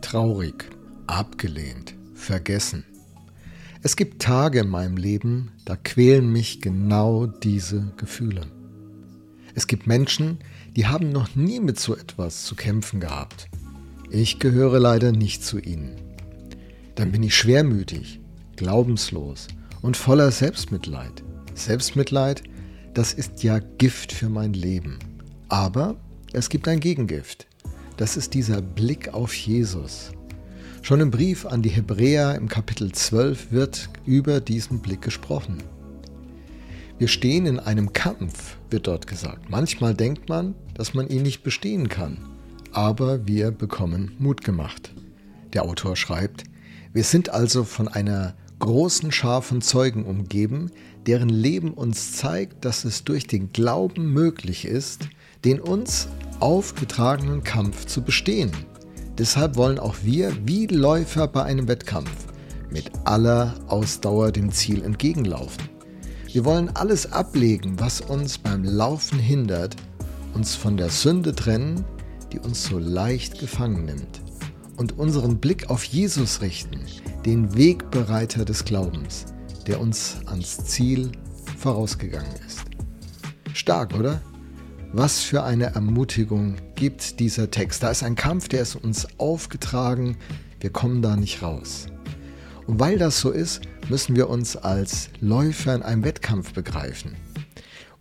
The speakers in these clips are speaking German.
Traurig, abgelehnt, vergessen. Es gibt Tage in meinem Leben, da quälen mich genau diese Gefühle. Es gibt Menschen, die haben noch nie mit so etwas zu kämpfen gehabt. Ich gehöre leider nicht zu ihnen. Dann bin ich schwermütig, glaubenslos und voller Selbstmitleid. Selbstmitleid, das ist ja Gift für mein Leben. Aber es gibt ein Gegengift. Das ist dieser Blick auf Jesus. Schon im Brief an die Hebräer im Kapitel 12 wird über diesen Blick gesprochen. Wir stehen in einem Kampf, wird dort gesagt. Manchmal denkt man, dass man ihn nicht bestehen kann, aber wir bekommen Mut gemacht. Der Autor schreibt, wir sind also von einer großen Schar von Zeugen umgeben, deren Leben uns zeigt, dass es durch den Glauben möglich ist, den uns aufgetragenen Kampf zu bestehen. Deshalb wollen auch wir, wie Läufer bei einem Wettkampf, mit aller Ausdauer dem Ziel entgegenlaufen. Wir wollen alles ablegen, was uns beim Laufen hindert, uns von der Sünde trennen, die uns so leicht gefangen nimmt, und unseren Blick auf Jesus richten, den Wegbereiter des Glaubens, der uns ans Ziel vorausgegangen ist. Stark, oder? Was für eine Ermutigung gibt dieser Text. Da ist ein Kampf, der ist uns aufgetragen. Wir kommen da nicht raus. Und weil das so ist, müssen wir uns als Läufer in einem Wettkampf begreifen.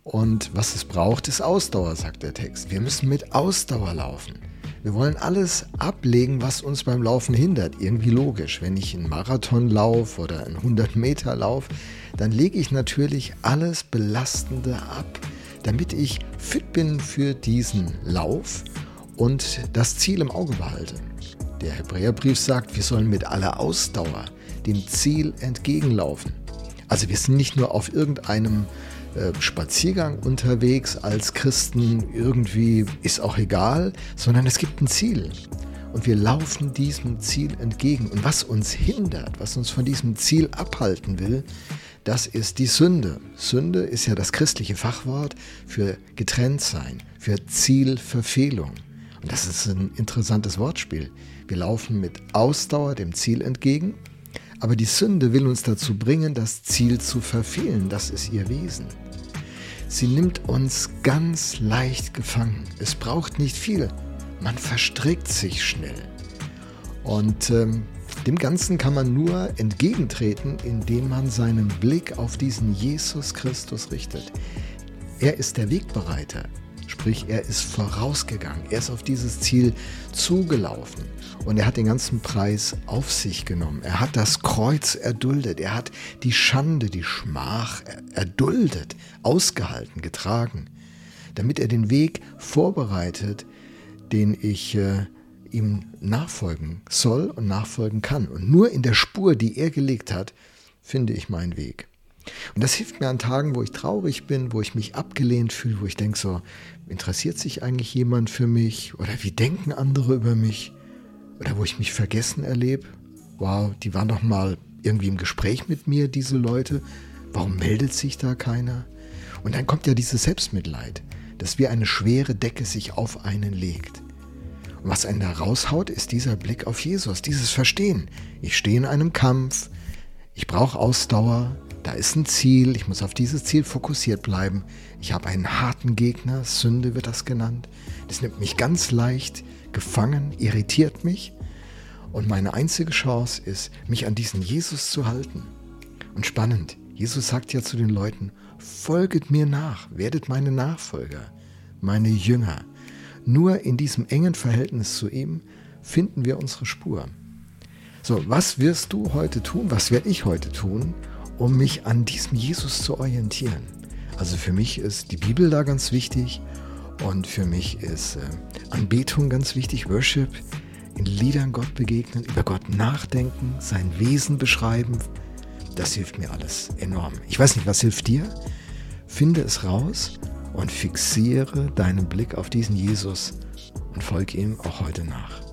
Und was es braucht, ist Ausdauer, sagt der Text. Wir müssen mit Ausdauer laufen. Wir wollen alles ablegen, was uns beim Laufen hindert. Irgendwie logisch. Wenn ich einen Marathon laufe oder einen 100 Meter lauf, dann lege ich natürlich alles Belastende ab damit ich fit bin für diesen Lauf und das Ziel im Auge behalte. Der Hebräerbrief sagt, wir sollen mit aller Ausdauer dem Ziel entgegenlaufen. Also wir sind nicht nur auf irgendeinem äh, Spaziergang unterwegs als Christen, irgendwie ist auch egal, sondern es gibt ein Ziel. Und wir laufen diesem Ziel entgegen. Und was uns hindert, was uns von diesem Ziel abhalten will, das ist die Sünde. Sünde ist ja das christliche Fachwort für getrennt sein, für Zielverfehlung. Und das ist ein interessantes Wortspiel. Wir laufen mit Ausdauer dem Ziel entgegen, aber die Sünde will uns dazu bringen, das Ziel zu verfehlen. Das ist ihr Wesen. Sie nimmt uns ganz leicht gefangen. Es braucht nicht viel. Man verstrickt sich schnell. Und ähm, dem Ganzen kann man nur entgegentreten, indem man seinen Blick auf diesen Jesus Christus richtet. Er ist der Wegbereiter, sprich er ist vorausgegangen, er ist auf dieses Ziel zugelaufen und er hat den ganzen Preis auf sich genommen. Er hat das Kreuz erduldet, er hat die Schande, die Schmach erduldet, ausgehalten, getragen, damit er den Weg vorbereitet, den ich äh, ihm nachfolgen soll und nachfolgen kann. Und nur in der Spur, die er gelegt hat, finde ich meinen Weg. Und das hilft mir an Tagen, wo ich traurig bin, wo ich mich abgelehnt fühle, wo ich denke so, interessiert sich eigentlich jemand für mich? Oder wie denken andere über mich? Oder wo ich mich vergessen erlebe? Wow, die waren doch mal irgendwie im Gespräch mit mir, diese Leute. Warum meldet sich da keiner? Und dann kommt ja dieses Selbstmitleid, dass wie eine schwere Decke sich auf einen legt. Was einen da raushaut, ist dieser Blick auf Jesus, dieses Verstehen. Ich stehe in einem Kampf, ich brauche Ausdauer, da ist ein Ziel, ich muss auf dieses Ziel fokussiert bleiben. Ich habe einen harten Gegner, Sünde wird das genannt. Das nimmt mich ganz leicht gefangen, irritiert mich. Und meine einzige Chance ist, mich an diesen Jesus zu halten. Und spannend, Jesus sagt ja zu den Leuten, folget mir nach, werdet meine Nachfolger, meine Jünger. Nur in diesem engen Verhältnis zu ihm finden wir unsere Spur. So, was wirst du heute tun? Was werde ich heute tun, um mich an diesem Jesus zu orientieren? Also für mich ist die Bibel da ganz wichtig und für mich ist äh, Anbetung ganz wichtig, Worship, in Liedern Gott begegnen, über Gott nachdenken, sein Wesen beschreiben. Das hilft mir alles enorm. Ich weiß nicht, was hilft dir? Finde es raus und fixiere deinen Blick auf diesen Jesus und folge ihm auch heute nach.